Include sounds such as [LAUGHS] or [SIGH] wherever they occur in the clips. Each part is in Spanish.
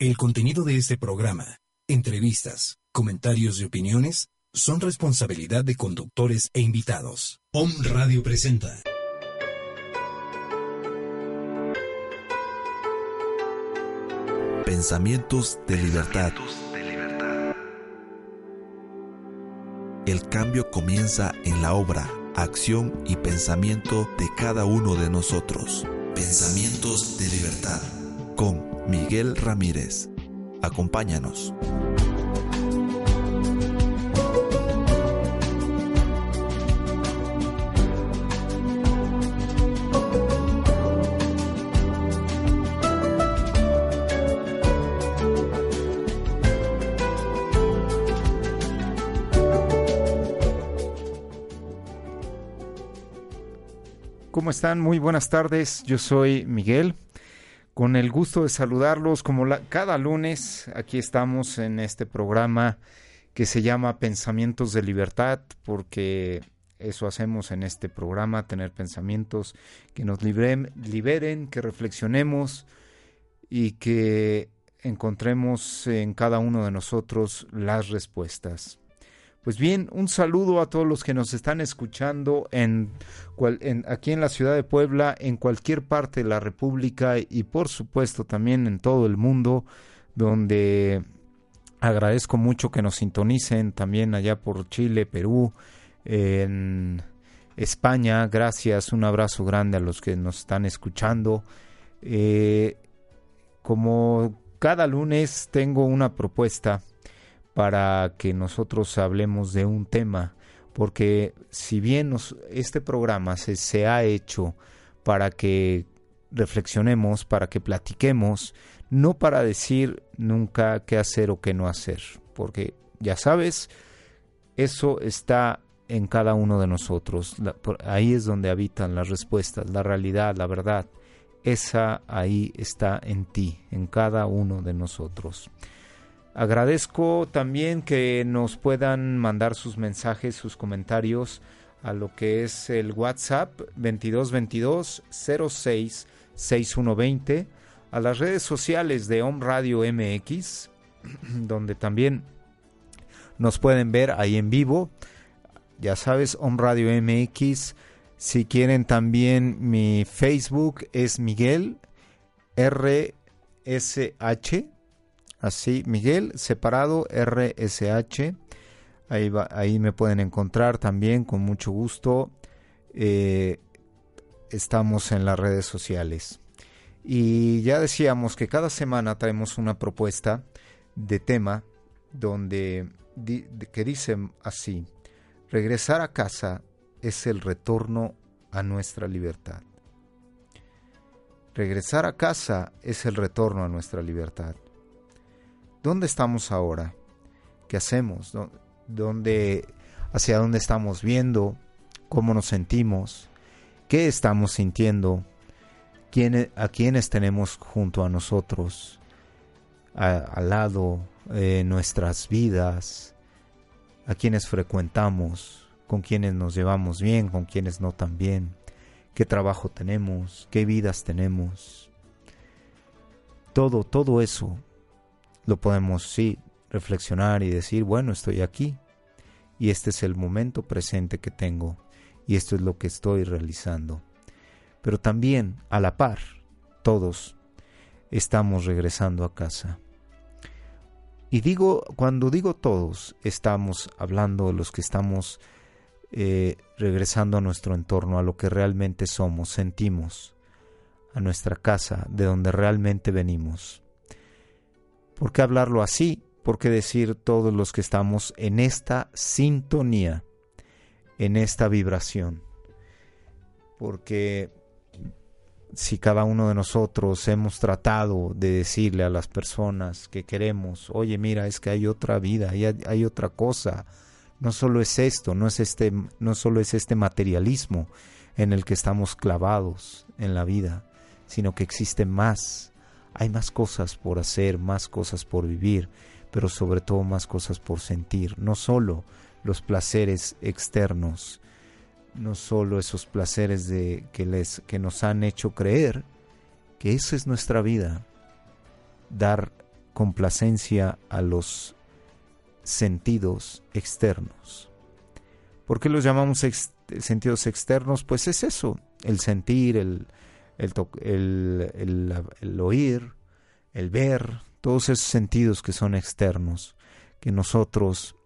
El contenido de este programa, entrevistas, comentarios y opiniones son responsabilidad de conductores e invitados. POM Radio presenta. Pensamientos de libertad. El cambio comienza en la obra, acción y pensamiento de cada uno de nosotros. Pensamientos de libertad con Miguel Ramírez. Acompáñanos. ¿Cómo están? Muy buenas tardes. Yo soy Miguel. Con el gusto de saludarlos como cada lunes. Aquí estamos en este programa que se llama Pensamientos de Libertad porque eso hacemos en este programa, tener pensamientos que nos liberen que reflexionemos y que encontremos en cada uno de nosotros las respuestas. Pues bien, un saludo a todos los que nos están escuchando aquí en la ciudad de Puebla, en cualquier parte de la República y por supuesto también en todo el mundo, donde agradezco mucho que nos sintonicen también allá por Chile, Perú, en España. Gracias, un abrazo grande a los que nos están escuchando. Eh, como cada lunes tengo una propuesta para que nosotros hablemos de un tema, porque si bien este programa se, ha hecho para que reflexionemos, para que platiquemos, no para decir nunca qué hacer o qué no hacer, porque ya sabes, eso está en cada uno de nosotros, ahí es donde habitan las respuestas, la realidad, la verdad, esa ahí está en ti, en cada uno de nosotros. Agradezco también que nos puedan mandar sus mensajes, sus comentarios a lo que es el WhatsApp 2222 06 6120, a las redes sociales de Om Radio MX, [CLEARS THROAT] donde también nos pueden ver ahí en vivo. Ya sabes, Om Radio MX. Si quieren también mi Facebook es Miguel RSH Así, Miguel, separado RSH. Ahí, ahí me pueden encontrar también con mucho gusto. Eh, estamos en las redes sociales. Y ya decíamos que cada semana traemos una propuesta de tema donde que dice así, regresar a casa es el retorno a nuestra libertad. Regresar a casa es el retorno a nuestra libertad. ¿Dónde estamos ahora? ¿Qué hacemos? ¿Dónde, ¿Hacia dónde estamos viendo? ¿Cómo nos sentimos? ¿Qué estamos sintiendo? ¿Quién, ¿A quiénes tenemos junto a nosotros? al lado de nuestras vidas, a quienes frecuentamos, con quienes nos llevamos bien, con quienes no tan bien, qué trabajo tenemos, qué vidas tenemos. Todo, todo eso lo podemos, sí, reflexionar y decir, bueno, estoy aquí y este es el momento presente que tengo y esto es lo que estoy realizando. Pero también, a la par, todos estamos regresando a casa. Y digo, cuando digo todos, estamos hablando de los que estamos eh, regresando a nuestro entorno, a lo que realmente somos, sentimos, a nuestra casa, de donde realmente venimos. ¿Por qué hablarlo así? ¿Por qué decir todos los que estamos en esta sintonía, en esta vibración? Porque si cada uno de nosotros hemos tratado de decirle a las personas que queremos, oye, mira, es que hay otra vida, hay, hay otra cosa, no solo es esto, no es este, no solo es este materialismo en el que estamos clavados en la vida, sino que existe más, hay más cosas por hacer, más cosas por vivir, pero sobre todo más cosas por sentir, no solo los placeres externos, no solo esos placeres de que les que nos han hecho creer que esa es nuestra vida, dar complacencia a los sentidos externos. ¿Por qué los llamamos sentidos externos? Pues es eso, el sentir, el, el, oír, el ver, todos esos sentidos que son externos, que nosotros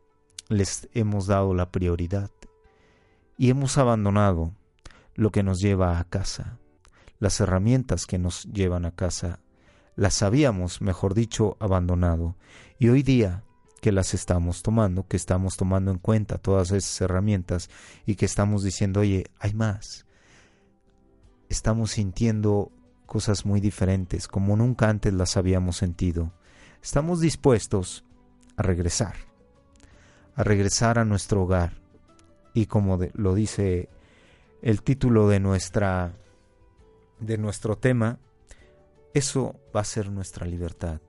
les hemos dado la prioridad y hemos abandonado lo que nos lleva a casa, las herramientas que nos llevan a casa, las habíamos, mejor dicho, abandonado y hoy día que las estamos tomando, que estamos tomando en cuenta todas esas herramientas y que estamos diciendo, oye, hay más. Estamos sintiendo cosas muy diferentes, como nunca antes las habíamos sentido. Estamos dispuestos a regresar, a regresar a nuestro hogar. Y como lo dice el título de nuestra de nuestro tema, eso va a ser nuestra libertad.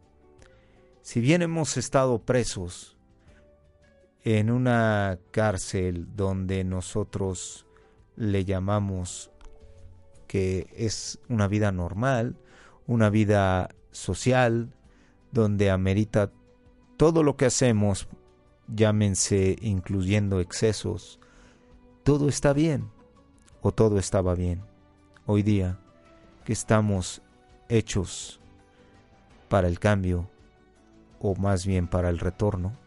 Si bien hemos estado presos en una cárcel donde nosotros le llamamos que es una vida normal, una vida social, donde amerita todo lo que hacemos, llámense incluyendo excesos, todo está bien o todo estaba bien. Hoy día que estamos hechos para el cambio, o más bien para el retorno,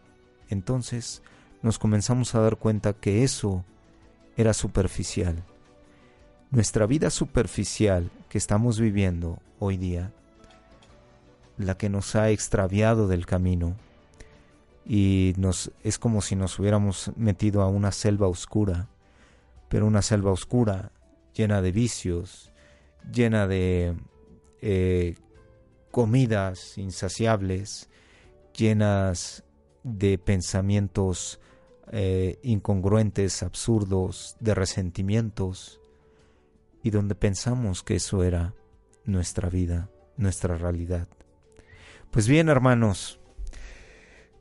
entonces nos comenzamos a dar cuenta que eso era superficial. Nuestra vida superficial que estamos viviendo hoy día, la que nos ha extraviado del camino, y nos es como si nos hubiéramos metido a una selva oscura, pero una selva oscura llena de vicios, llena de eh, comidas insaciables, llenas de pensamientos eh, incongruentes, absurdos, de resentimientos, y donde pensamos que eso era nuestra vida, nuestra realidad. Pues bien, hermanos,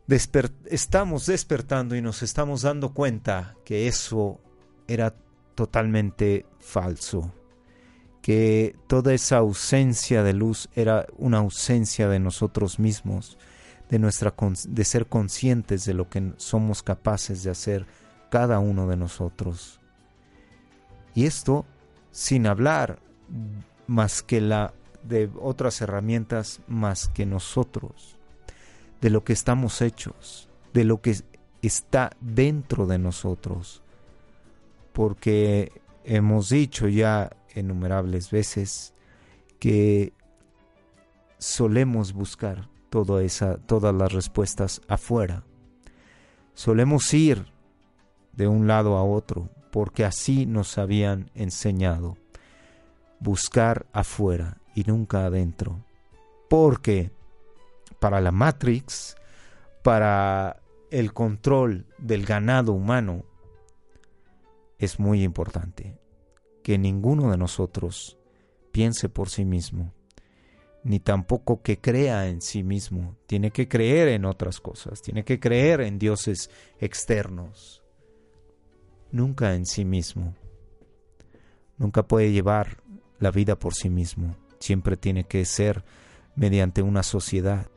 estamos despertando y nos estamos dando cuenta que eso era totalmente falso, que toda esa ausencia de luz era una ausencia de nosotros mismos, de, nuestra, de ser conscientes de lo que somos capaces de hacer cada uno de nosotros. Y esto sin hablar más que la de otras herramientas más que nosotros, de lo que estamos hechos, de lo que está dentro de nosotros, porque hemos dicho ya innumerables veces que solemos buscar esa, todas las respuestas afuera. Solemos ir de un lado a otro porque así nos habían enseñado. Buscar afuera y nunca adentro. Porque para la Matrix, para el control del ganado humano, es muy importante que ninguno de nosotros piense por sí mismo, ni tampoco que crea en sí mismo. Tiene que creer en otras cosas, tiene que creer en dioses externos, nunca en sí mismo. Nunca puede llevar la vida por sí mismo, siempre tiene que ser mediante una sociedad,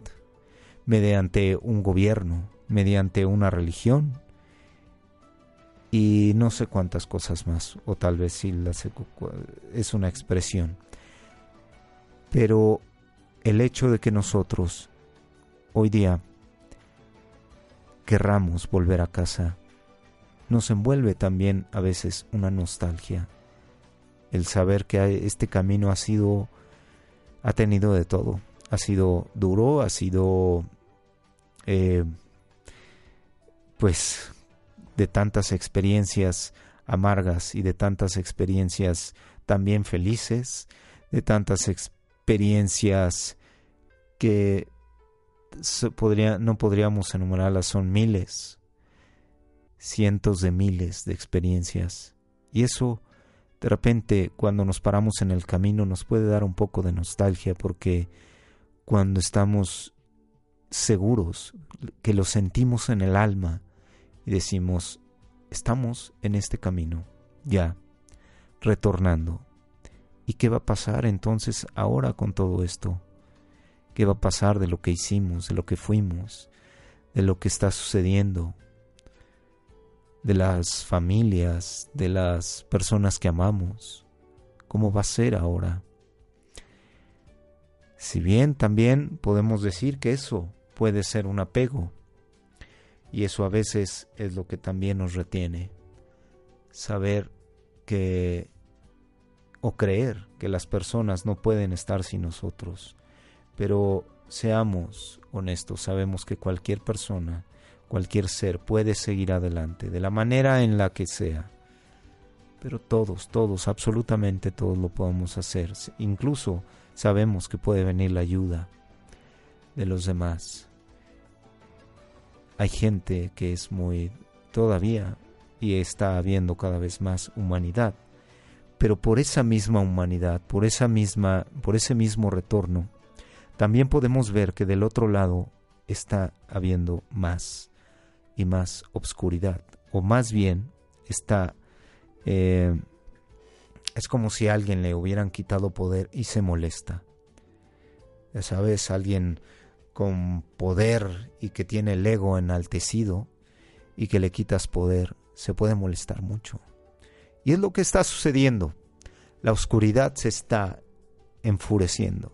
mediante un gobierno, mediante una religión y no sé cuántas cosas más, o tal vez sí es una expresión. Pero el hecho de que nosotros hoy día querramos volver a casa nos envuelve también a veces una nostalgia. El saber que este camino ha sido, ha tenido de todo. Ha sido duro, ha sido, eh, pues, de tantas experiencias amargas y de tantas experiencias también felices, de tantas experiencias que no podríamos enumerarlas, son miles, cientos de miles de experiencias. Y eso, de repente, cuando nos paramos en el camino, nos puede dar un poco de nostalgia porque cuando estamos seguros, que lo sentimos en el alma y decimos, estamos en este camino, ya, retornando ¿Y qué va a pasar entonces ahora con todo esto? qué va a pasar de lo que hicimos, de lo que fuimos, de lo que está sucediendo, de las familias, de las personas que amamos, cómo va a ser ahora. Si bien también podemos decir que eso puede ser un apego, y eso a veces es lo que también nos retiene, saber que o creer que las personas no pueden estar sin nosotros, pero seamos honestos, sabemos que cualquier persona, cualquier ser puede seguir adelante, de la manera en la que sea. Pero todos, todos, absolutamente todos lo podemos hacer. Incluso sabemos que puede venir la ayuda de los demás. Hay gente que es muy todavía y está habiendo cada vez más humanidad. Pero por esa misma humanidad, por esa misma, por ese mismo retorno, también podemos ver que del otro lado está habiendo más y más obscuridad, o más bien está eh, es como si a alguien le hubieran quitado poder y se molesta. Ya sabes, alguien con poder y que tiene el ego enaltecido y que le quitas poder, se puede molestar mucho. Y es lo que está sucediendo. La oscuridad se está enfureciendo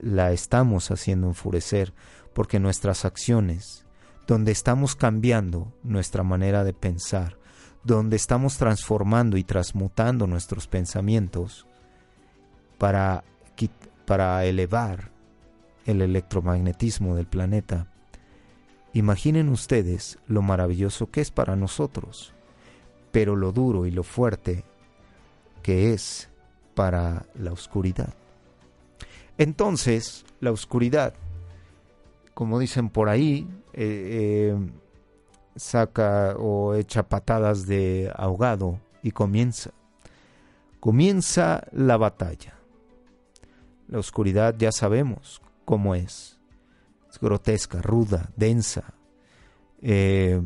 la, estamos haciendo enfurecer porque nuestras acciones, donde estamos cambiando nuestra manera de pensar, donde estamos transformando y transmutando nuestros pensamientos para, para elevar el electromagnetismo del planeta, imaginen ustedes lo maravilloso que es para nosotros, pero lo duro y lo fuerte que es para la oscuridad. Entonces, la oscuridad, como dicen por ahí, eh, eh, saca o echa patadas de ahogado y comienza. Comienza la batalla. La oscuridad ya sabemos cómo es. Es grotesca, ruda, densa, eh,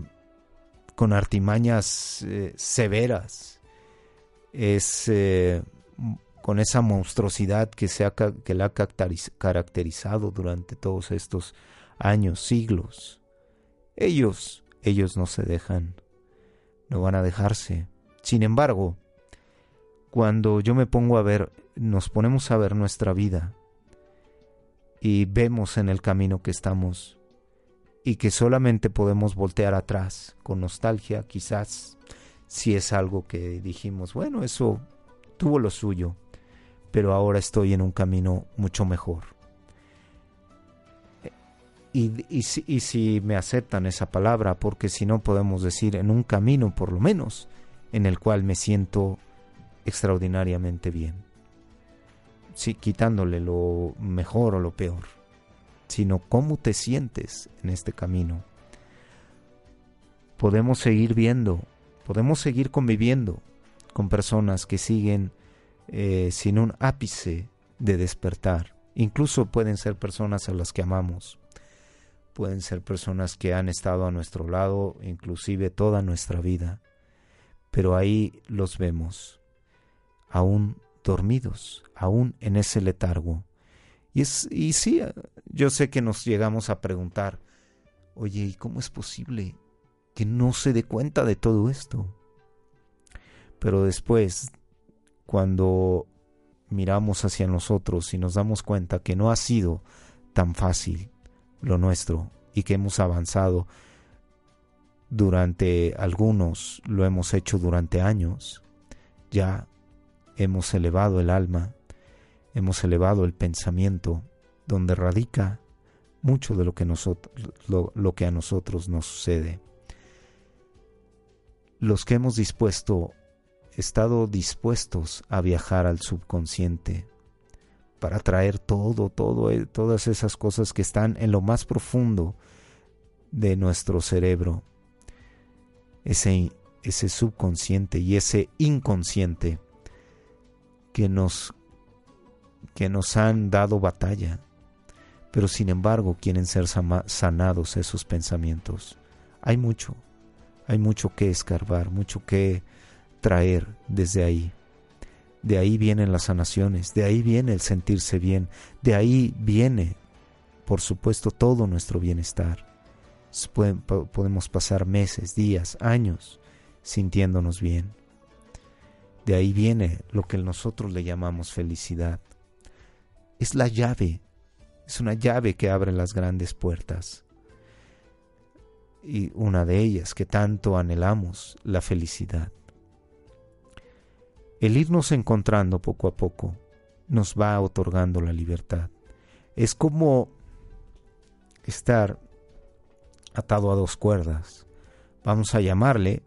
con artimañas severas. Es con esa monstruosidad que, se ha, que la ha caracterizado durante todos estos años, siglos. Ellos, ellos no se dejan, no van a dejarse. Sin embargo, cuando yo me pongo a ver, nos ponemos a ver nuestra vida y vemos en el camino que estamos y que solamente podemos voltear atrás con nostalgia, quizás si es algo que dijimos, bueno, eso tuvo lo suyo, pero ahora estoy en un camino mucho mejor. Y, si, me aceptan esa palabra, porque si no podemos decir en un camino por lo menos en el cual me siento extraordinariamente bien. Quitándole lo mejor o lo peor, sino cómo te sientes en este camino. Podemos seguir viendo, podemos seguir conviviendo con personas que siguen eh, sin un ápice de despertar. Incluso pueden ser personas a las que amamos, pueden ser personas que han estado a nuestro lado inclusive toda nuestra vida, pero ahí los vemos, aún dormidos, aún en ese letargo. Y, es, y sí, yo sé que nos llegamos a preguntar, oye, ¿y cómo es posible que no se dé cuenta de todo esto? Pero después cuando miramos hacia nosotros y nos damos cuenta que no ha sido tan fácil lo nuestro y que hemos avanzado durante algunos, lo hemos hecho durante años, ya hemos elevado el alma, hemos elevado el pensamiento, donde radica mucho de lo que, nosotros, lo que a nosotros nos sucede. Los que hemos dispuesto estado dispuestos a viajar al subconsciente para traer todo, todo, eh, todas esas cosas que están en lo más profundo de nuestro cerebro, ese, ese subconsciente y ese inconsciente que nos, que nos han dado batalla, pero sin embargo quieren ser sanados esos pensamientos. Hay mucho, hay mucho que escarbar, mucho que traer desde ahí. De ahí vienen las sanaciones, de ahí viene el sentirse bien, de ahí viene por supuesto, todo nuestro bienestar. podemos pasar meses, días, años sintiéndonos bien. De ahí viene lo que nosotros le llamamos felicidad. Es la llave, es una llave que abre las grandes puertas. Y una de ellas que tanto anhelamos, la felicidad. El irnos encontrando poco a poco nos va otorgando la libertad. Es como estar atado a dos cuerdas. Vamos a llamarle,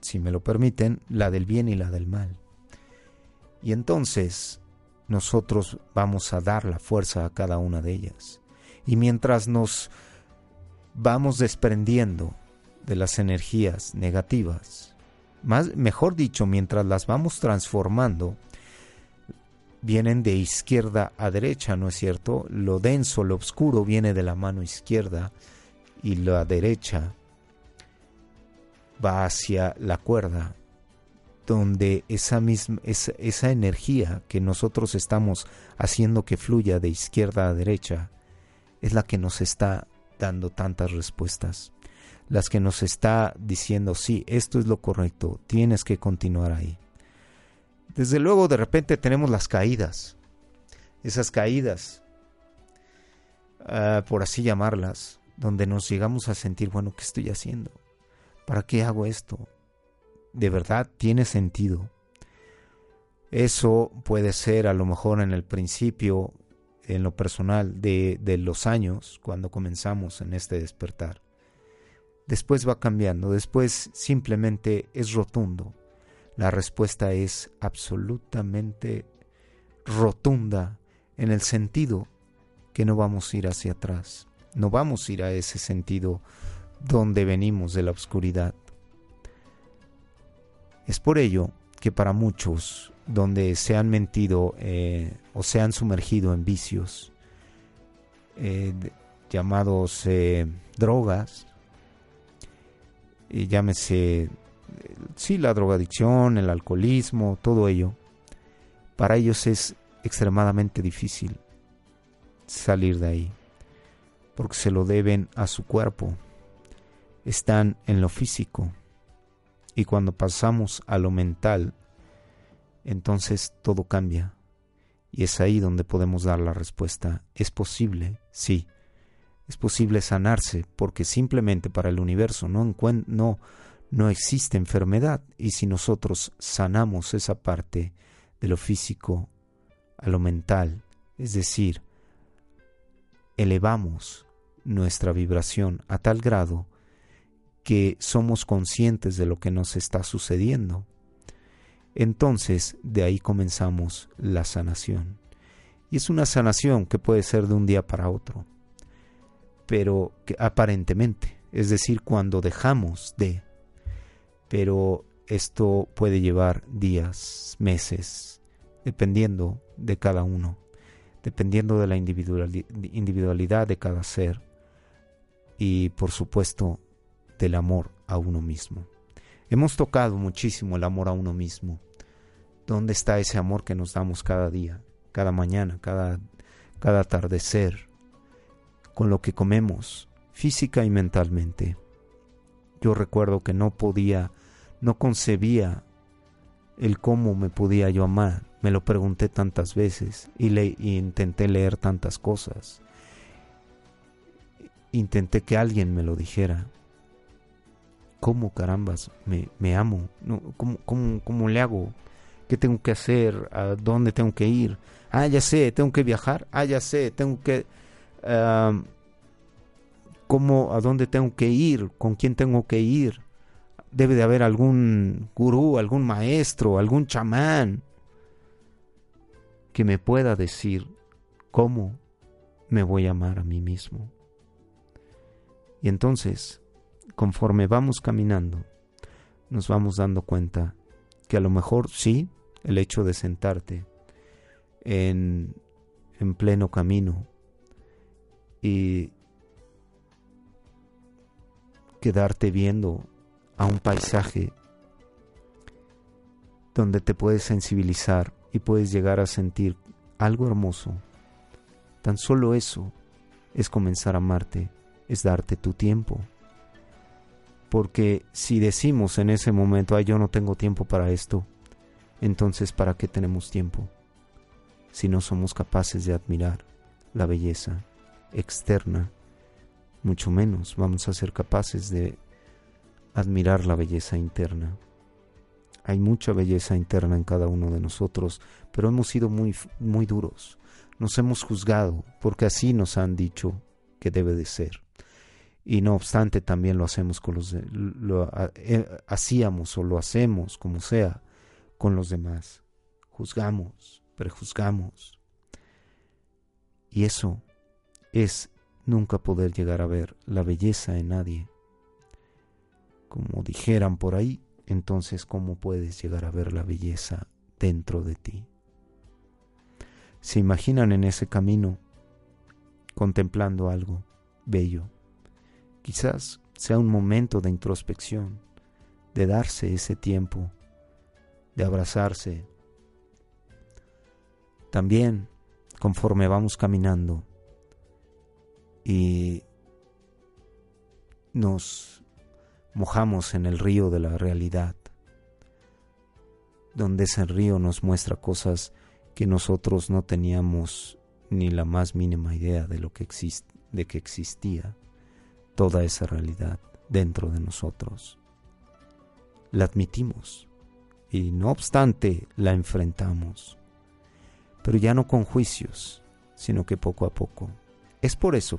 si me lo permiten, la del bien y la del mal. Y entonces nosotros vamos a dar la fuerza a cada una de ellas. Y mientras nos vamos desprendiendo de las energías negativas, más, mejor dicho, mientras las vamos transformando, vienen de izquierda a derecha, ¿no es cierto? Lo denso, lo oscuro viene de la mano izquierda y la derecha va hacia la cuerda, donde esa misma esa, esa energía que nosotros estamos haciendo que fluya de izquierda a derecha es la que nos está dando tantas respuestas, las que nos está diciendo, sí, esto es lo correcto, tienes que continuar ahí. Desde luego de repente tenemos las caídas, esas caídas, ah, por así llamarlas, donde nos llegamos a sentir, bueno, ¿qué estoy haciendo? ¿Para qué hago esto? ¿De verdad tiene sentido? Eso puede ser a lo mejor en el principio, en lo personal, de, de los años, cuando comenzamos en este despertar. Después va cambiando, después simplemente es rotundo la respuesta es absolutamente rotunda en el sentido que no vamos a ir hacia atrás, no vamos a ir a ese sentido donde venimos de la oscuridad. Es por ello que para muchos, donde se han mentido eh, o se han sumergido en vicios eh, llamados eh, drogas, llámese sí, la drogadicción, el alcoholismo, todo ello, para ellos es extremadamente difícil salir de ahí, porque se lo deben a su cuerpo, están en lo físico, y cuando pasamos a lo mental, entonces todo cambia, y es ahí donde podemos dar la respuesta. ¿Es posible? Sí. Es posible sanarse porque simplemente para el universo no, no, no existe enfermedad y si nosotros sanamos esa parte de lo físico a lo mental, es decir, elevamos nuestra vibración a tal grado que somos conscientes de lo que nos está sucediendo, entonces de ahí comenzamos la sanación. Y es una sanación que puede ser de un día para otro, pero que aparentemente, es decir, cuando dejamos de pero esto puede llevar días, meses, dependiendo de cada uno, dependiendo de la individualidad de cada ser y por supuesto del amor a uno mismo. Hemos tocado muchísimo el amor a uno mismo. ¿Dónde está ese amor que nos damos cada día, cada mañana, cada, cada atardecer, con lo que comemos, física y mentalmente? Yo recuerdo que no podía no concebía el cómo me podía yo amar. Me lo pregunté tantas veces y, le, intenté leer tantas cosas. Intenté que alguien me lo dijera. ¿Cómo carambas me, me amo? No, ¿cómo, cómo, cómo le hago? ¿Qué tengo que hacer? ¿A dónde tengo que ir? Ah, ya sé, tengo que viajar. Ah, ya sé, tengo que... ¿Cómo, a dónde tengo que ir? ¿Con quién tengo que ir? debe de haber algún gurú, algún maestro, algún chamán que me pueda decir cómo me voy a amar a mí mismo. Y entonces, conforme vamos caminando, nos vamos dando cuenta que a lo mejor sí, el hecho de sentarte en, en pleno camino y quedarte viendo a un paisaje donde te puedes sensibilizar y puedes llegar a sentir algo hermoso. Tan solo eso es comenzar a amarte, es darte tu tiempo. Porque si decimos en ese momento, ay, yo no tengo tiempo para esto, entonces ¿para qué tenemos tiempo? Si no somos capaces de admirar la belleza externa, mucho menos vamos a ser capaces de admirar la belleza interna. Hay mucha belleza interna en cada uno de nosotros, pero hemos sido muy, muy duros. Nos hemos juzgado porque así nos han dicho que debe de ser. Y no obstante también lo hacemos con los lo eh, hacíamos o lo hacemos como sea con los demás. Juzgamos, prejuzgamos. Y eso es nunca poder llegar a ver la belleza en nadie. Como dijeran por ahí, entonces ¿cómo puedes llegar a ver la belleza dentro de ti? Se imaginan en ese camino contemplando algo bello. Quizás sea un momento de introspección, de darse ese tiempo, de abrazarse. También, conforme vamos caminando y nos mojamos en el río de la realidad, donde ese río nos muestra cosas que nosotros no teníamos ni la más mínima idea de lo que de que existía toda esa realidad dentro de nosotros. La admitimos y no obstante la enfrentamos, pero ya no con juicios, sino que poco a poco. Es por eso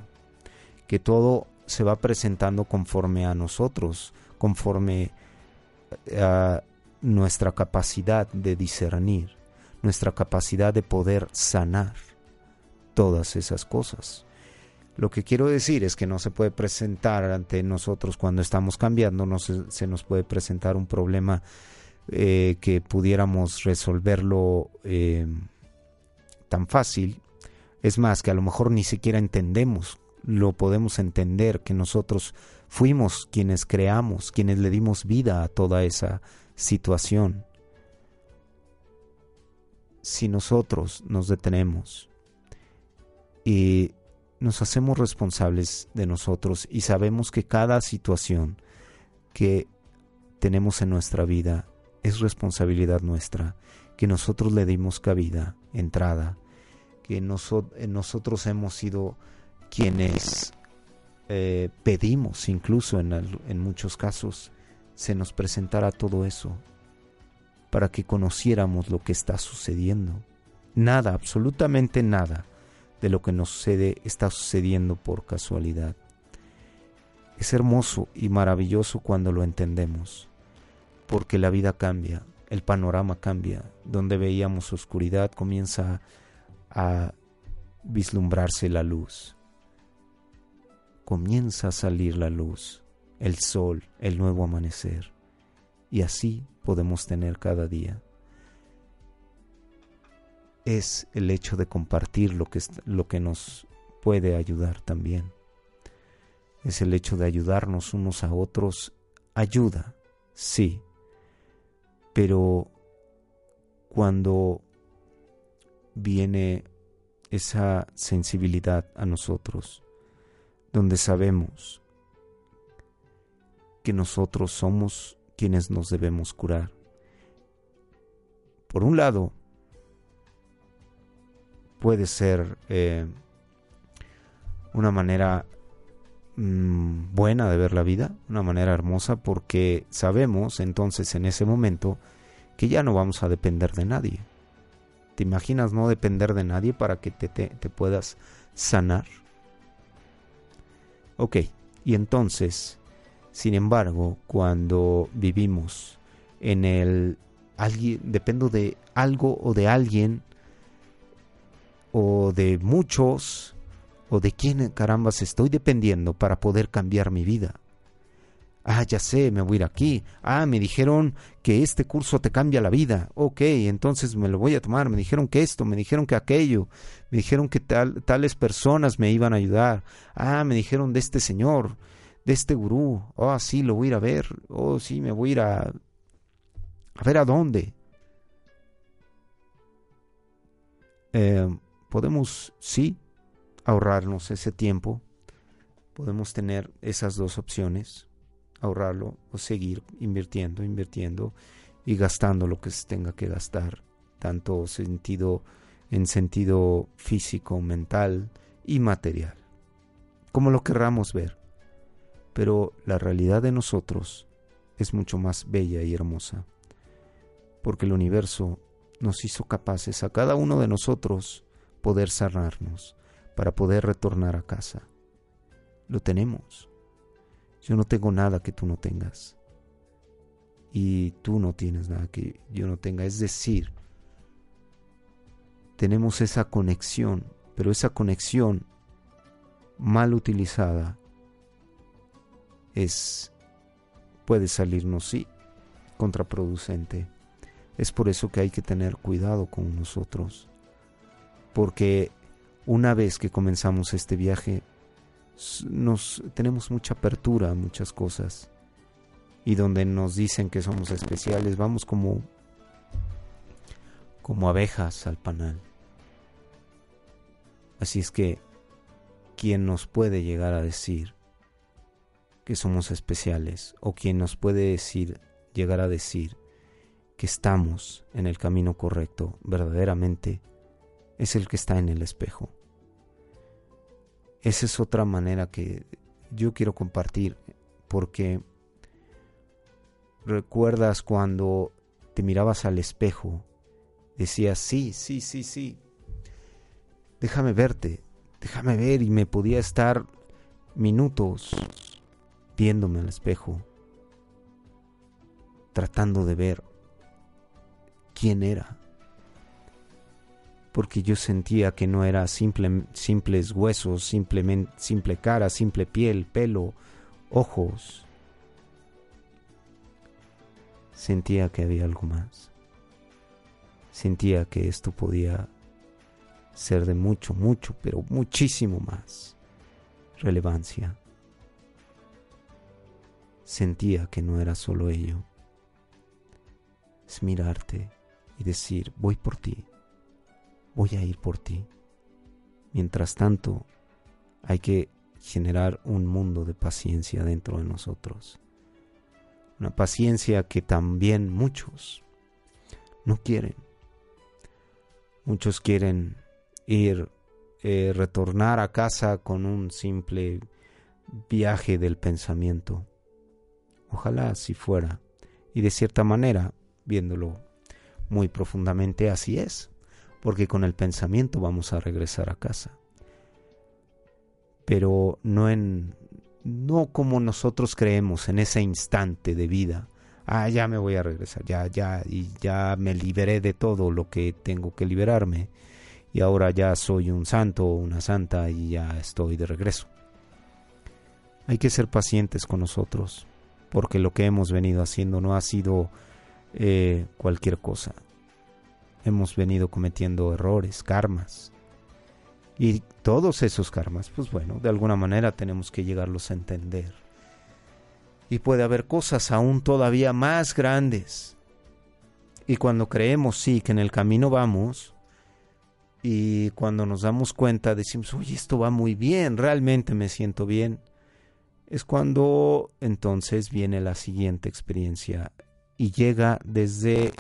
que todo se va presentando conforme a nosotros, conforme a nuestra capacidad de discernir, nuestra capacidad de poder sanar todas esas cosas. Lo que quiero decir es que no se puede presentar ante nosotros cuando estamos cambiando, no se, nos puede presentar un problema eh, que pudiéramos resolverlo eh, tan fácil. Es más, que a lo mejor ni siquiera entendemos lo podemos entender que nosotros fuimos quienes creamos, quienes le dimos vida a toda esa situación. Si nosotros nos detenemos y nos hacemos responsables de nosotros y sabemos que cada situación que tenemos en nuestra vida es responsabilidad nuestra, que nosotros le dimos cabida, entrada, que nosotros hemos sido quienes eh, pedimos incluso en, en muchos casos se nos presentara todo eso para que conociéramos lo que está sucediendo. Nada, absolutamente nada de lo que nos sucede está sucediendo por casualidad. Es hermoso y maravilloso cuando lo entendemos, porque la vida cambia, el panorama cambia, donde veíamos oscuridad comienza a vislumbrarse la luz comienza a salir la luz, el sol, el nuevo amanecer. Y así podemos tener cada día. Es el hecho de compartir lo que, lo que nos puede ayudar también. Es el hecho de ayudarnos unos a otros. Ayuda, sí. Pero cuando viene esa sensibilidad a nosotros, donde sabemos que nosotros somos quienes nos debemos curar. Por un lado, puede ser eh, una manera mm, buena de ver la vida, una manera hermosa, porque sabemos entonces en ese momento que ya no vamos a depender de nadie. ¿Te imaginas no depender de nadie para que te, te puedas sanar? Ok, y entonces, sin embargo, cuando vivimos en el alguien, dependo de algo o de alguien, o de muchos, o de quién carambas estoy dependiendo para poder cambiar mi vida. Ah, ya sé, me voy a ir aquí. Ah, me dijeron que este curso te cambia la vida. Ok, entonces me lo voy a tomar. Me dijeron que esto, me dijeron que aquello. Me dijeron que tal, tales personas me iban a ayudar. Ah, me dijeron de este señor, de este gurú. Oh, sí, lo voy a ir a ver. Oh, sí, me voy a ir a... A ver a dónde. Eh, podemos, sí, ahorrarnos ese tiempo, podemos tener esas dos opciones, ahorrarlo o seguir invirtiendo, invirtiendo y gastando lo que se tenga que gastar, tanto sentido en sentido físico, mental y material, como lo querramos ver. Pero la realidad de nosotros es mucho más bella y hermosa, porque el universo nos hizo capaces a cada uno de nosotros poder sanarnos, para poder retornar a casa. Lo tenemos. Yo no tengo nada que tú no tengas. Y tú no tienes nada que yo no tenga. Es decir, tenemos esa conexión, pero esa conexión mal utilizada es puede salirnos sí contraproducente. Es por eso que hay que tener cuidado con nosotros, porque una vez que comenzamos este viaje nos tenemos mucha apertura a muchas cosas y donde nos dicen que somos especiales vamos como como abejas al panal. Así es que quien nos puede llegar a decir que somos especiales o quien nos puede decir llegar a decir que estamos en el camino correcto verdaderamente es el que está en el espejo. Esa es otra manera que yo quiero compartir porque recuerdas cuando te mirabas al espejo, decías, sí, sí, sí, sí, déjame verte, déjame ver y me podía estar minutos viéndome al espejo, tratando de ver quién era porque yo sentía que no era simple, simples huesos, simplemente, simple cara, simple piel, pelo, ojos. Sentía que había algo más. Sentía que esto podía ser de mucho, mucho, pero muchísimo más relevancia. Sentía que no era solo ello. Es mirarte y decir, voy por ti voy a ir por ti. Mientras tanto, hay que generar un mundo de paciencia dentro de nosotros. Una paciencia que también muchos no quieren. Muchos quieren ir, eh, retornar a casa con un simple viaje del pensamiento. Ojalá así fuera. Y de cierta manera, viéndolo muy profundamente, así es porque con el pensamiento vamos a regresar a casa. Pero no en no como nosotros creemos en ese instante de vida. Ah, ya me voy a regresar, ya ya y ya me liberé de todo lo que tengo que liberarme y ahora ya soy un santo o una santa y ya estoy de regreso. Hay que ser pacientes con nosotros, porque lo que hemos venido haciendo no ha sido eh, cualquier cosa hemos venido cometiendo errores, karmas. Y todos esos karmas, pues bueno, de alguna manera tenemos que llegarlos a entender. Y puede haber cosas aún todavía más grandes. Y cuando creemos, sí, que en el camino vamos, y cuando nos damos cuenta decimos, oye, esto va muy bien, realmente me siento bien, es cuando entonces viene la siguiente experiencia y llega desde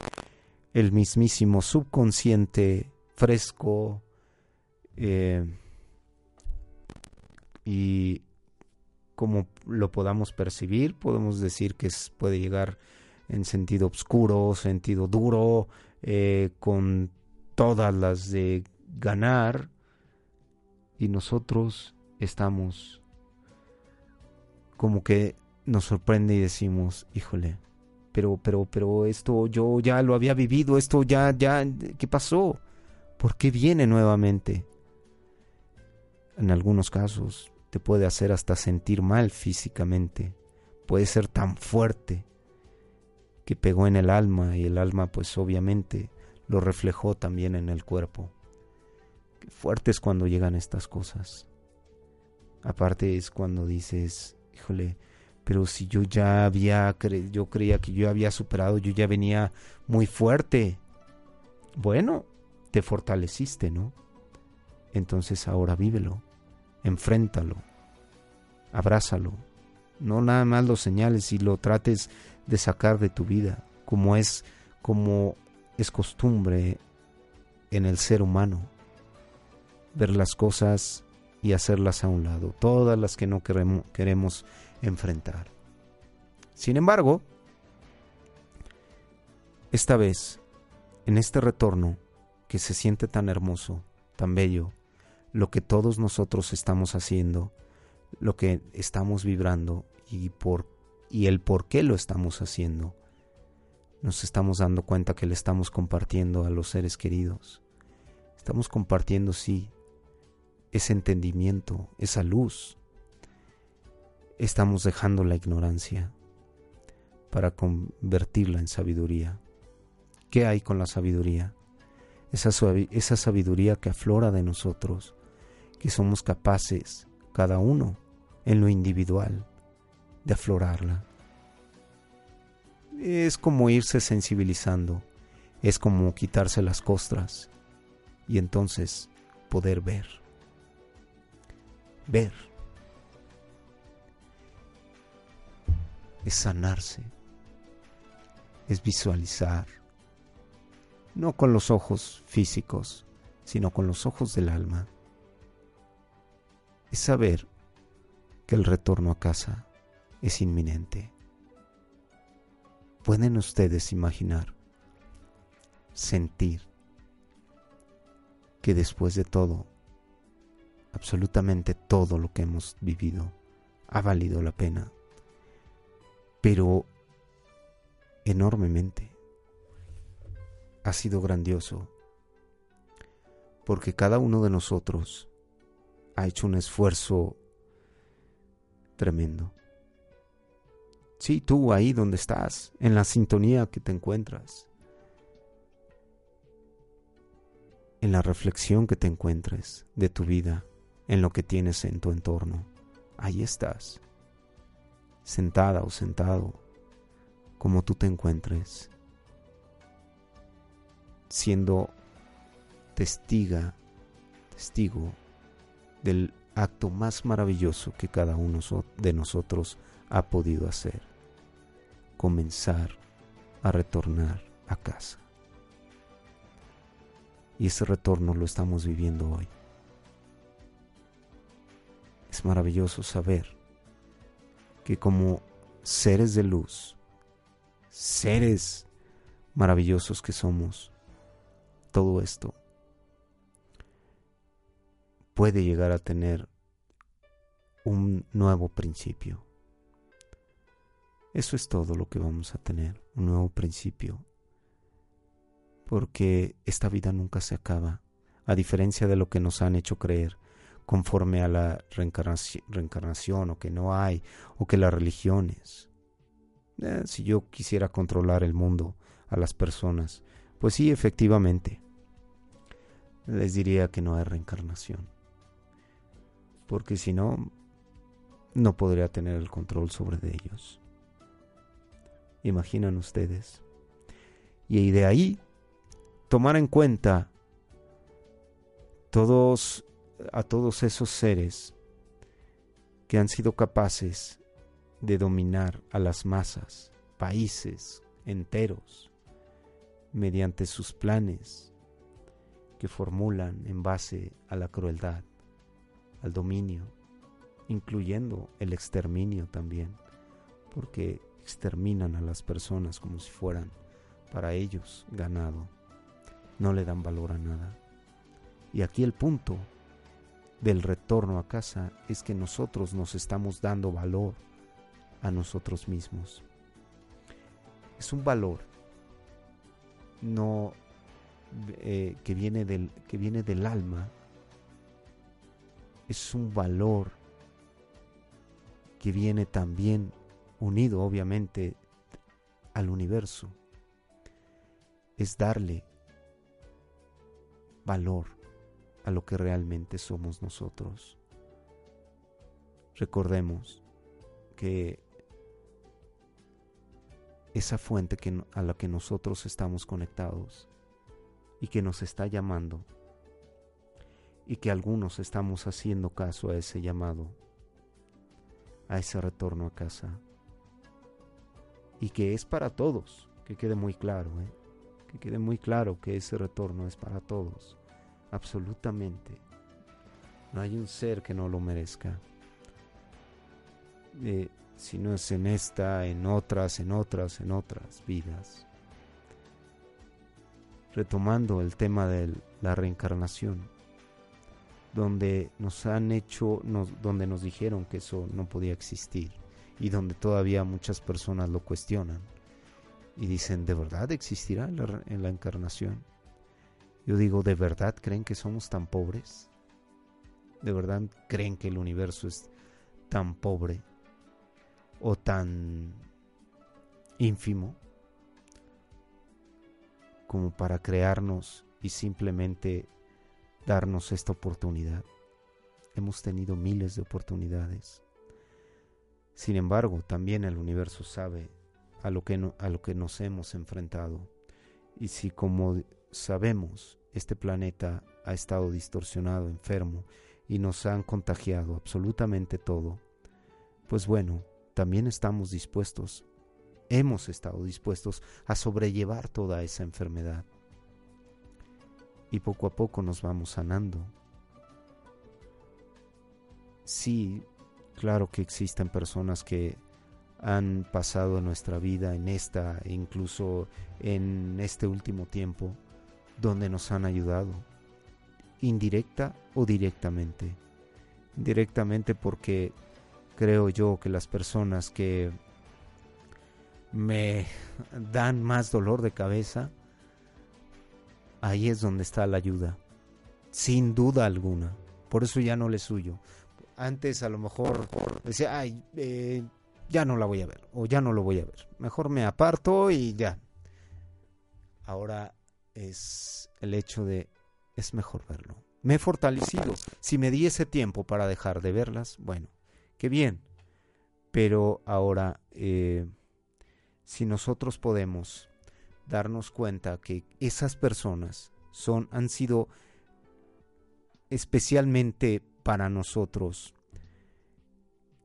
el mismísimo subconsciente fresco eh, y como lo podamos percibir, podemos decir que puede llegar en sentido oscuro, sentido duro, eh, con todas las de ganar, y nosotros estamos como que nos sorprende y decimos, híjole, pero, pero, pero esto yo ya lo había vivido, esto ya, ya, ¿qué pasó? ¿Por qué viene nuevamente? En algunos casos te puede hacer hasta sentir mal físicamente, puede ser tan fuerte que pegó en el alma y el alma pues obviamente lo reflejó también en el cuerpo. Qué fuerte es cuando llegan estas cosas. Aparte es cuando dices, híjole, pero si yo ya había, yo creía que yo había superado, yo ya venía muy fuerte. Bueno, te fortaleciste, ¿no? Entonces ahora vívelo, enfréntalo, abrázalo, no nada más lo señales y lo trates de sacar de tu vida, como es como es costumbre en el ser humano, ver las cosas y hacerlas a un lado, todas las que no queremos enfrentar. Sin embargo, esta vez, en este retorno que se siente tan hermoso, tan bello, lo que todos nosotros estamos haciendo, lo que estamos vibrando y, por, y el por qué lo estamos haciendo, nos estamos dando cuenta que le estamos compartiendo a los seres queridos. Estamos compartiendo, sí, ese entendimiento, esa luz. Estamos dejando la ignorancia para convertirla en sabiduría. ¿Qué hay con la sabiduría? Esa, esa sabiduría que aflora de nosotros, que somos capaces, cada uno, en lo individual, de aflorarla. Es como irse sensibilizando, es como quitarse las costras y entonces poder ver. Ver. Es sanarse. Es visualizar. No con los ojos físicos, sino con los ojos del alma. Es saber que el retorno a casa es inminente. ¿Pueden ustedes imaginar, sentir que después de todo, absolutamente todo lo que hemos vivido ha valido la pena? Pero enormemente. Ha sido grandioso porque cada uno de nosotros ha hecho un esfuerzo tremendo. Sí, tú ahí donde estás, en la sintonía que te encuentras, en la reflexión que te encuentres de tu vida, en lo que tienes en tu entorno. Ahí estás, sentada o sentado, como tú te encuentres, siendo testiga, testigo del acto más maravilloso que cada uno de nosotros ha podido hacer, comenzar a retornar a casa. Y ese retorno lo estamos viviendo hoy. Es maravilloso saber que como seres de luz, seres maravillosos que somos, todo esto puede llegar a tener un nuevo principio. Eso es todo lo que vamos a tener, un nuevo principio. Porque esta vida nunca se acaba, a diferencia de lo que nos han hecho creer conforme a la reencarnación, o que no hay, o que las religiones. Eh, si yo quisiera controlar el mundo, a las personas, pues sí, efectivamente, les diría que no hay reencarnación. Porque si no, no podría tener el control sobre ellos. Imaginan ustedes. Y de ahí tomar en cuenta todos a todos esos seres que han sido capaces de dominar a las masas, países enteros, mediante sus planes que formulan en base a la crueldad, al dominio, incluyendo el exterminio también, porque exterminan a las personas como si fueran para ellos ganado. No le dan valor a nada. Y aquí el punto del retorno a casa es que nosotros nos estamos dando valor a nosotros mismos. Es un valor no eh, que viene del que viene del alma. Es un valor que viene también unido obviamente al universo, es darle valor a lo que realmente somos nosotros. Recordemos que esa fuente que, a la que nosotros estamos conectados y que nos está llamando y que algunos estamos haciendo caso a ese llamado, a ese retorno a casa. Y que es para todos, que quede muy claro, ¿eh? que quede muy claro que ese retorno es para todos, absolutamente. No hay un ser que no lo merezca. Eh, si no es en esta, en otras, en otras, en otras vidas. Retomando el tema de la reencarnación donde nos han hecho, donde nos dijeron que eso no podía existir y donde todavía muchas personas lo cuestionan y dicen, ¿de verdad existirá en la encarnación? Yo digo, ¿de verdad creen que somos tan pobres? ¿De verdad creen que el universo es tan pobre o tan ínfimo como para crearnos y simplemente darnos esta oportunidad. Hemos tenido miles de oportunidades. Sin embargo, también el universo sabe a lo que, a lo que nos hemos enfrentado. Y si como sabemos, este planeta ha estado distorsionado, enfermo, y nos han contagiado absolutamente todo, pues bueno, también estamos dispuestos, hemos estado dispuestos a sobrellevar toda esa enfermedad y poco a poco nos vamos sanando. Sí, claro que existen personas que han pasado nuestra vida, en esta, incluso en este último tiempo, donde nos han ayudado, indirecta o directamente. Directamente porque creo yo que las personas que me dan más dolor de cabeza ahí es donde está la ayuda, sin duda alguna. Por eso ya no le suyo. Antes a lo mejor decía, ay, eh, ya no la voy a ver o ya no lo voy a ver. Mejor me aparto y ya. Ahora es el hecho de, es mejor verlo. Me he fortalecido. Si me di ese tiempo para dejar de verlas, bueno, qué bien. Pero ahora, eh, si nosotros podemos darnos cuenta que esas personas son, han sido especialmente para nosotros,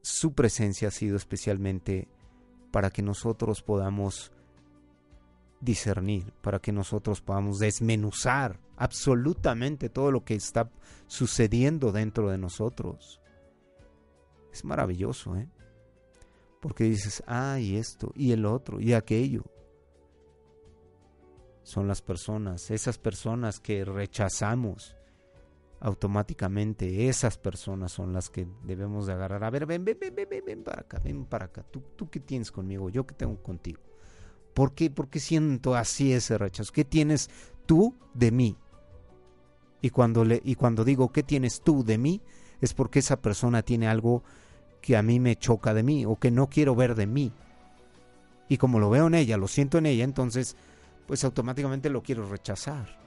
su presencia ha sido especialmente para que nosotros podamos discernir, para que nosotros podamos desmenuzar absolutamente todo lo que está sucediendo dentro de nosotros. Es maravilloso, ¿eh? Porque dices, ah, y esto, y el otro, y aquello son las personas, esas personas que rechazamos automáticamente, esas personas son las que debemos de agarrar. A ver, ven, ven, ven, ven, ven, para acá, ven para acá. ¿Tú, ¿Tú qué tienes conmigo? ¿Yo qué tengo contigo? ¿Por qué, ¿Por qué siento así ese rechazo? ¿Qué tienes tú de mí? Y cuando, le, y cuando digo ¿qué tienes tú de mí? Es porque esa persona tiene algo que a mí me choca de mí o que no quiero ver de mí. Y como lo veo en ella, lo siento en ella, entonces pues automáticamente lo quiero rechazar.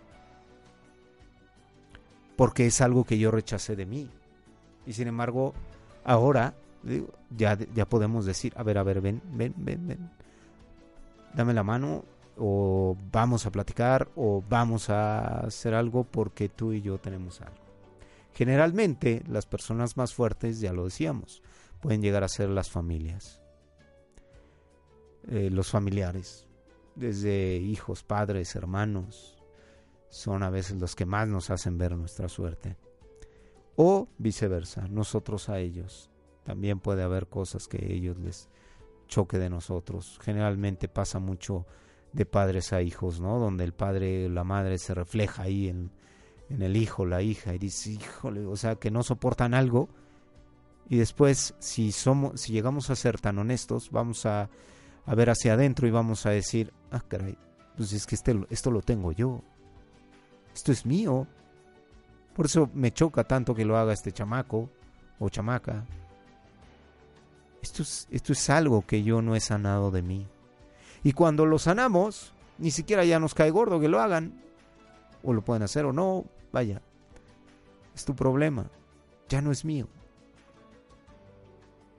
Porque es algo que yo rechacé de mí. Y sin embargo, ahora ya, ya podemos decir, a ver, a ver, ven, ven, ven, ven. Dame la mano o vamos a platicar o vamos a hacer algo porque tú y yo tenemos algo. Generalmente las personas más fuertes, ya lo decíamos, pueden llegar a ser las familias, eh, los familiares, desde hijos, padres, hermanos, son a veces los que más nos hacen ver nuestra suerte. O viceversa, nosotros a ellos. También puede haber cosas que ellos les choque de nosotros. Generalmente pasa mucho de padres a hijos, ¿no? Donde el padre o la madre se refleja ahí en, en el hijo, la hija, y dice, híjole, o sea, que no soportan algo. Y después, si somos, si llegamos a ser tan honestos, vamos a a ver hacia adentro y vamos a decir, ah, caray, pues es que este, esto lo tengo yo. Esto es mío. Por eso me choca tanto que lo haga este chamaco o chamaca. Esto es, esto es algo que yo no he sanado de mí. Y cuando lo sanamos, ni siquiera ya nos cae gordo que lo hagan. O lo pueden hacer o no. Vaya. Es tu problema. Ya no es mío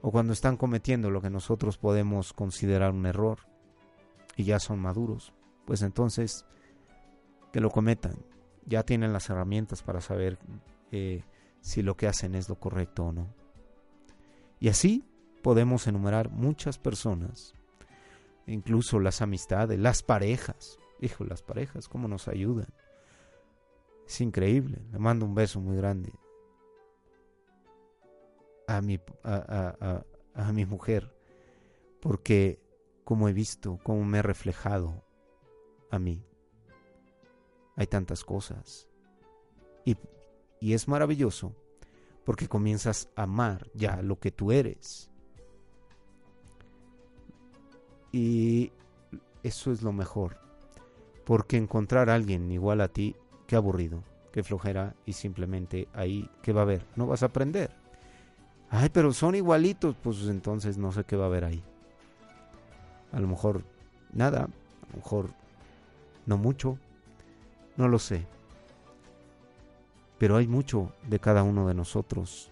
o cuando están cometiendo lo que nosotros podemos considerar un error y ya son maduros, pues entonces que lo cometan. Ya tienen las herramientas para saber eh, si lo que hacen es lo correcto o no. Y así podemos enumerar muchas personas, incluso las amistades, las parejas. Hijo, las parejas, cómo nos ayudan. Es increíble. Le mando un beso muy grande a mi, a, a mi mujer, porque como he visto, como me he reflejado a mí. Hay tantas cosas. Y, y es maravilloso porque comienzas a amar ya lo que tú eres. Y eso es lo mejor. Porque encontrar a alguien igual a ti, qué aburrido, qué flojera y simplemente ahí, ¿qué va a haber? No vas a aprender. Ay, pero son igualitos, pues entonces no sé qué va a haber ahí. A lo mejor nada, a lo mejor no mucho, no lo sé. Pero hay mucho de cada uno de nosotros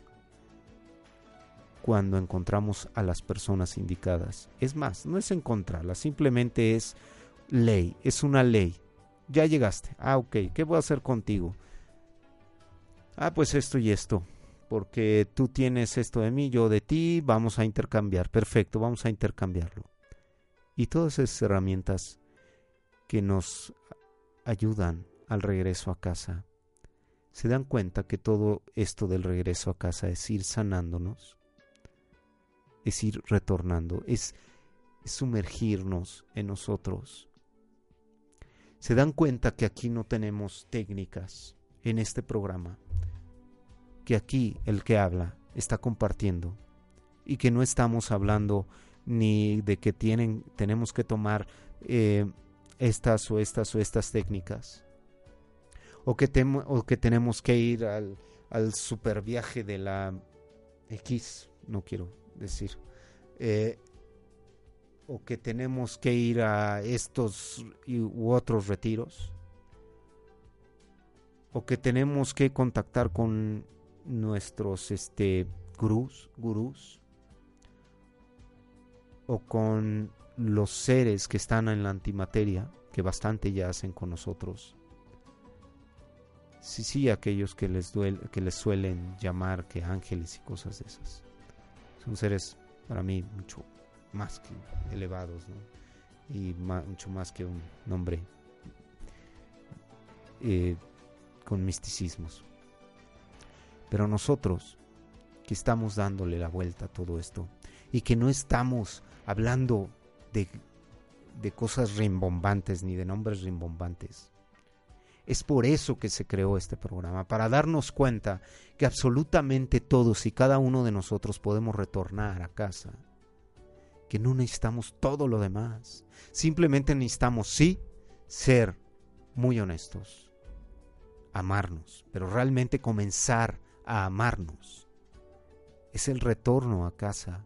cuando encontramos a las personas indicadas. Es más, no es encontrarlas, simplemente es ley, es una ley. Ya llegaste. Ah, ok, ¿qué voy a hacer contigo? Ah, pues esto y esto. Porque tú tienes esto de mí, yo de ti, vamos a intercambiar. Perfecto, vamos a intercambiarlo. Y todas esas herramientas que nos ayudan al regreso a casa, se dan cuenta que todo esto del regreso a casa es ir sanándonos, es ir retornando, es, sumergirnos en nosotros. Se dan cuenta que aquí no tenemos técnicas en este programa, que aquí el que habla está compartiendo y que no estamos hablando ni de que tienen, tenemos que tomar eh, estas o estas o estas técnicas. O que, o que tenemos que ir al, al super viaje de la X, no quiero decir. Eh, o que tenemos que ir a estos u otros retiros. O que tenemos que contactar con nuestros este, gurús, gurús. O con los seres que están en la antimateria, que bastante ya hacen con nosotros. Sí, sí, aquellos que les, que les suelen llamar que ángeles y cosas de esas. Son seres para mí mucho más que elevados, Y mucho más que un nombre eh, con misticismos. Pero nosotros, que estamos dándole la vuelta a todo esto, y que no estamos hablando de, cosas rimbombantes ni de nombres rimbombantes. Es por eso que se creó este programa, para darnos cuenta que absolutamente todos y cada uno de nosotros podemos retornar a casa, que no necesitamos todo lo demás, simplemente necesitamos, sí, ser muy honestos, amarnos, pero realmente comenzar a amarnos. Es el retorno a casa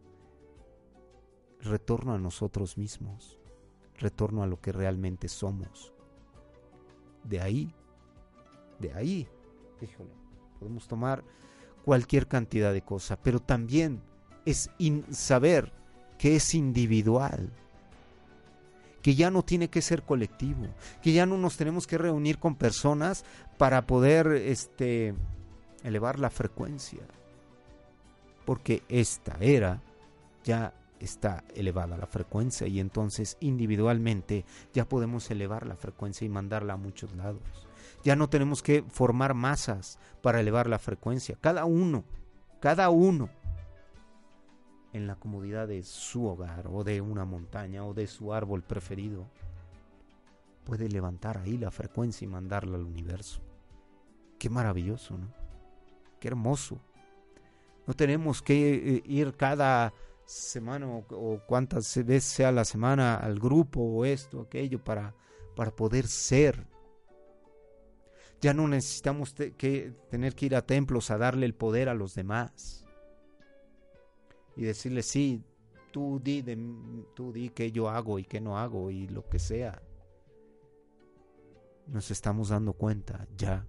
retorno a nosotros mismos, retorno a lo que realmente somos. De ahí, de ahí, podemos tomar cualquier cantidad de cosas, pero también es saber que es individual, que ya no tiene que ser colectivo, que ya no nos tenemos que reunir con personas para poder este, elevar la frecuencia, porque esta era ya está elevada la frecuencia y entonces individualmente ya podemos elevar la frecuencia y mandarla a muchos lados. Ya no tenemos que formar masas para elevar la frecuencia. Cada uno, cada uno en la comodidad de su hogar o de una montaña o de su árbol preferido puede levantar ahí la frecuencia y mandarla al universo. Qué maravilloso, ¿no? Qué hermoso. No tenemos que eh, ir cada semana o, cuántas veces sea la semana al grupo o esto, aquello, para, para poder ser. Ya no necesitamos que tener que ir a templos a darle el poder a los demás. Y decirle, sí, tú di, de, tú di yo hago y qué no hago y lo que sea. Nos estamos dando cuenta ya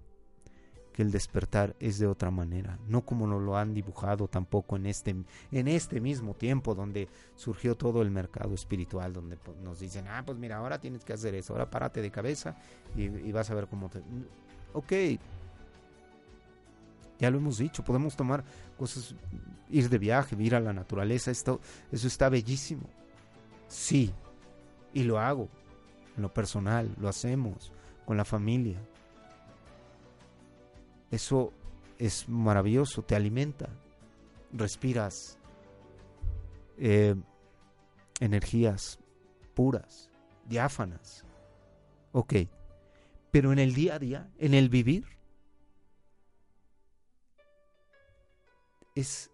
el despertar es de otra manera, no como nos lo han dibujado tampoco en este, en este mismo tiempo donde surgió todo el mercado espiritual, donde pues, nos dicen, ah, pues mira, ahora tienes que hacer eso, ahora párate de cabeza y, vas a ver cómo te... Ok, Ya lo hemos dicho, podemos tomar cosas, ir de viaje, ir a la naturaleza, esto, eso está bellísimo. Sí, y lo hago, en lo personal, lo hacemos, con la familia. Eso es maravilloso, te alimenta, respiras eh, energías puras, diáfanas. Ok, pero en el día a día, en el vivir, es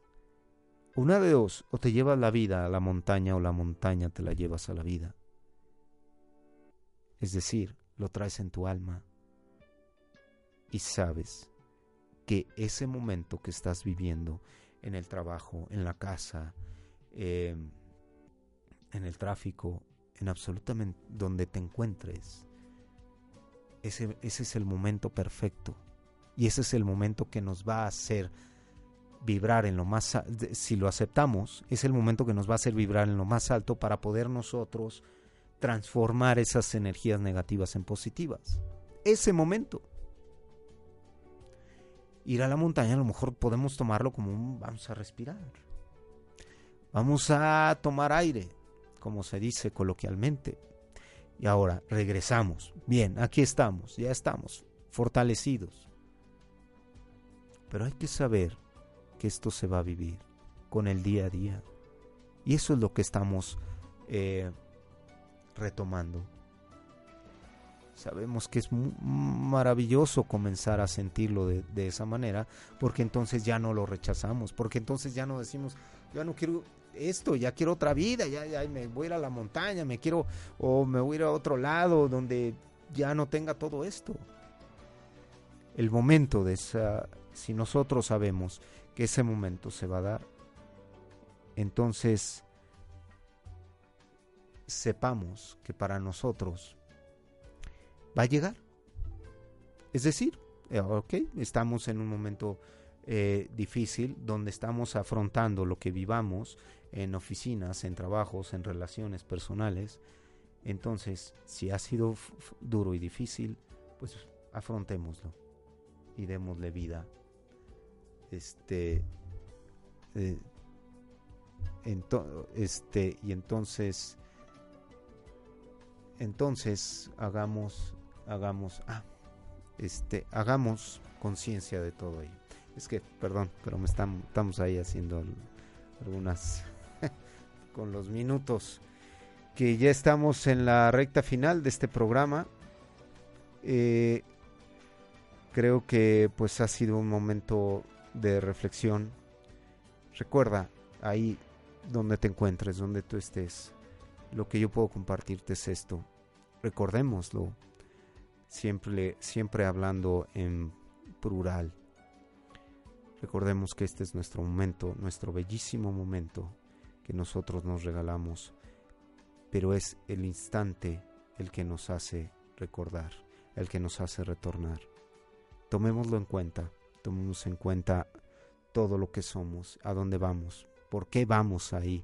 una de dos, o te llevas la vida a la montaña o la montaña te la llevas a la vida. Es decir, lo traes en tu alma y sabes que ese momento que estás viviendo en el trabajo, en la casa, em, en el tráfico, en absolutamente donde te encuentres, ese, ese es el momento perfecto. Y ese es el momento que nos va a hacer vibrar en lo más si lo aceptamos, es el momento que nos va a hacer vibrar en lo más alto para poder nosotros transformar esas energías negativas en positivas. Ese momento. Ir a la montaña a lo mejor podemos tomarlo como un vamos a respirar. Vamos a tomar aire, como se dice coloquialmente. Y ahora regresamos. Bien, aquí estamos, ya estamos fortalecidos. Pero hay que saber que esto se va a vivir con el día a día. Y eso es lo que estamos eh, retomando. Sabemos que es maravilloso comenzar a sentirlo de, esa manera, porque entonces ya no lo rechazamos, porque entonces ya no decimos, ya no quiero esto, ya quiero otra vida, ya, ya me voy a ir a la montaña, me quiero, o me voy a ir a otro lado donde ya no tenga todo esto. El momento de esa, si nosotros sabemos que ese momento se va a dar, entonces sepamos que para nosotros va a llegar. Es decir, eh, ok, estamos en un momento eh, difícil donde estamos afrontando lo que vivamos en oficinas, en trabajos, en relaciones personales. Entonces, si ha sido duro y difícil, pues afrontémoslo y démosle vida este, eh, este, y entonces, entonces hagamos, hagamos, ah, este, hagamos conciencia de todo ello. Es que, perdón, pero me estamos ahí haciendo algunas [LAUGHS] con los minutos que ya estamos en la recta final de este programa. Eh, creo que pues ha sido un momento de reflexión. Recuerda, ahí donde te encuentres, donde tú estés, lo que yo puedo compartirte es esto. Recordémoslo, siempre, siempre hablando en plural. Recordemos que este es nuestro momento, nuestro bellísimo momento que nosotros nos regalamos, pero es el instante el que nos hace recordar, el que nos hace retornar. Tomémoslo en cuenta tomemos en cuenta todo lo que somos, a dónde vamos, por qué vamos ahí,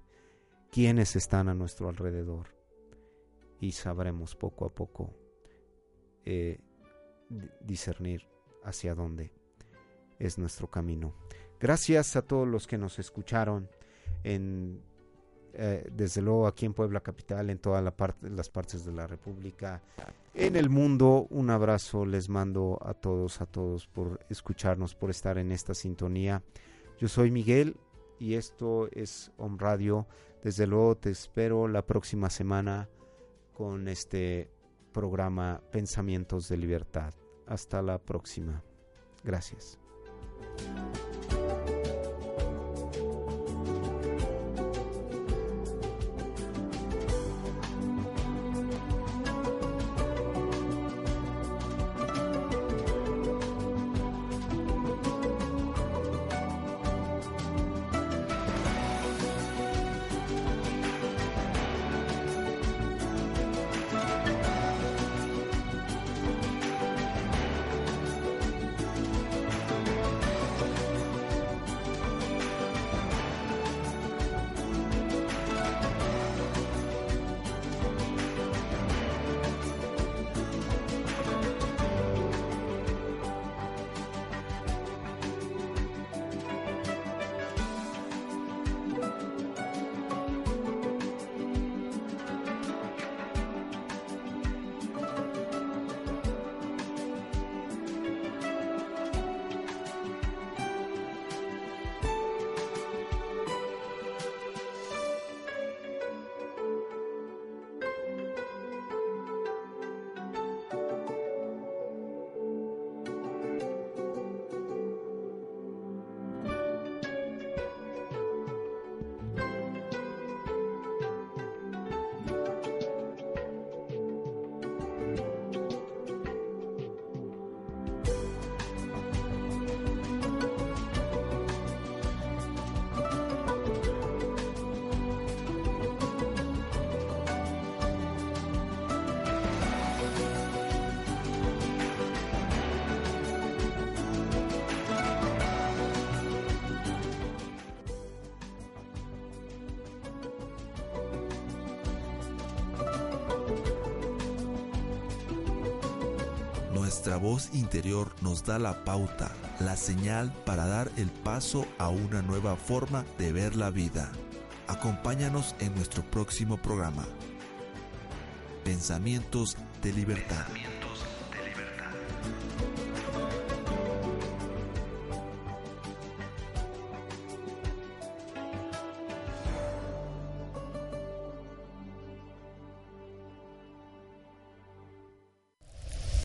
quiénes están a nuestro alrededor. Y sabremos poco a poco eh, discernir hacia dónde es nuestro camino. Gracias a todos los que nos escucharon en eh, desde luego aquí en Puebla Capital, en todas la parte, las partes de la República, en el mundo. Un abrazo les mando a todos, a todos por escucharnos, por estar en esta sintonía. Yo soy Miguel y esto es Home Radio. Desde luego te espero la próxima semana con este programa Pensamientos de Libertad. Hasta la próxima. Gracias. Nuestra voz interior nos da la pauta, la señal para dar el paso a una nueva forma de ver la vida. Acompáñanos en nuestro próximo programa. Pensamientos de libertad.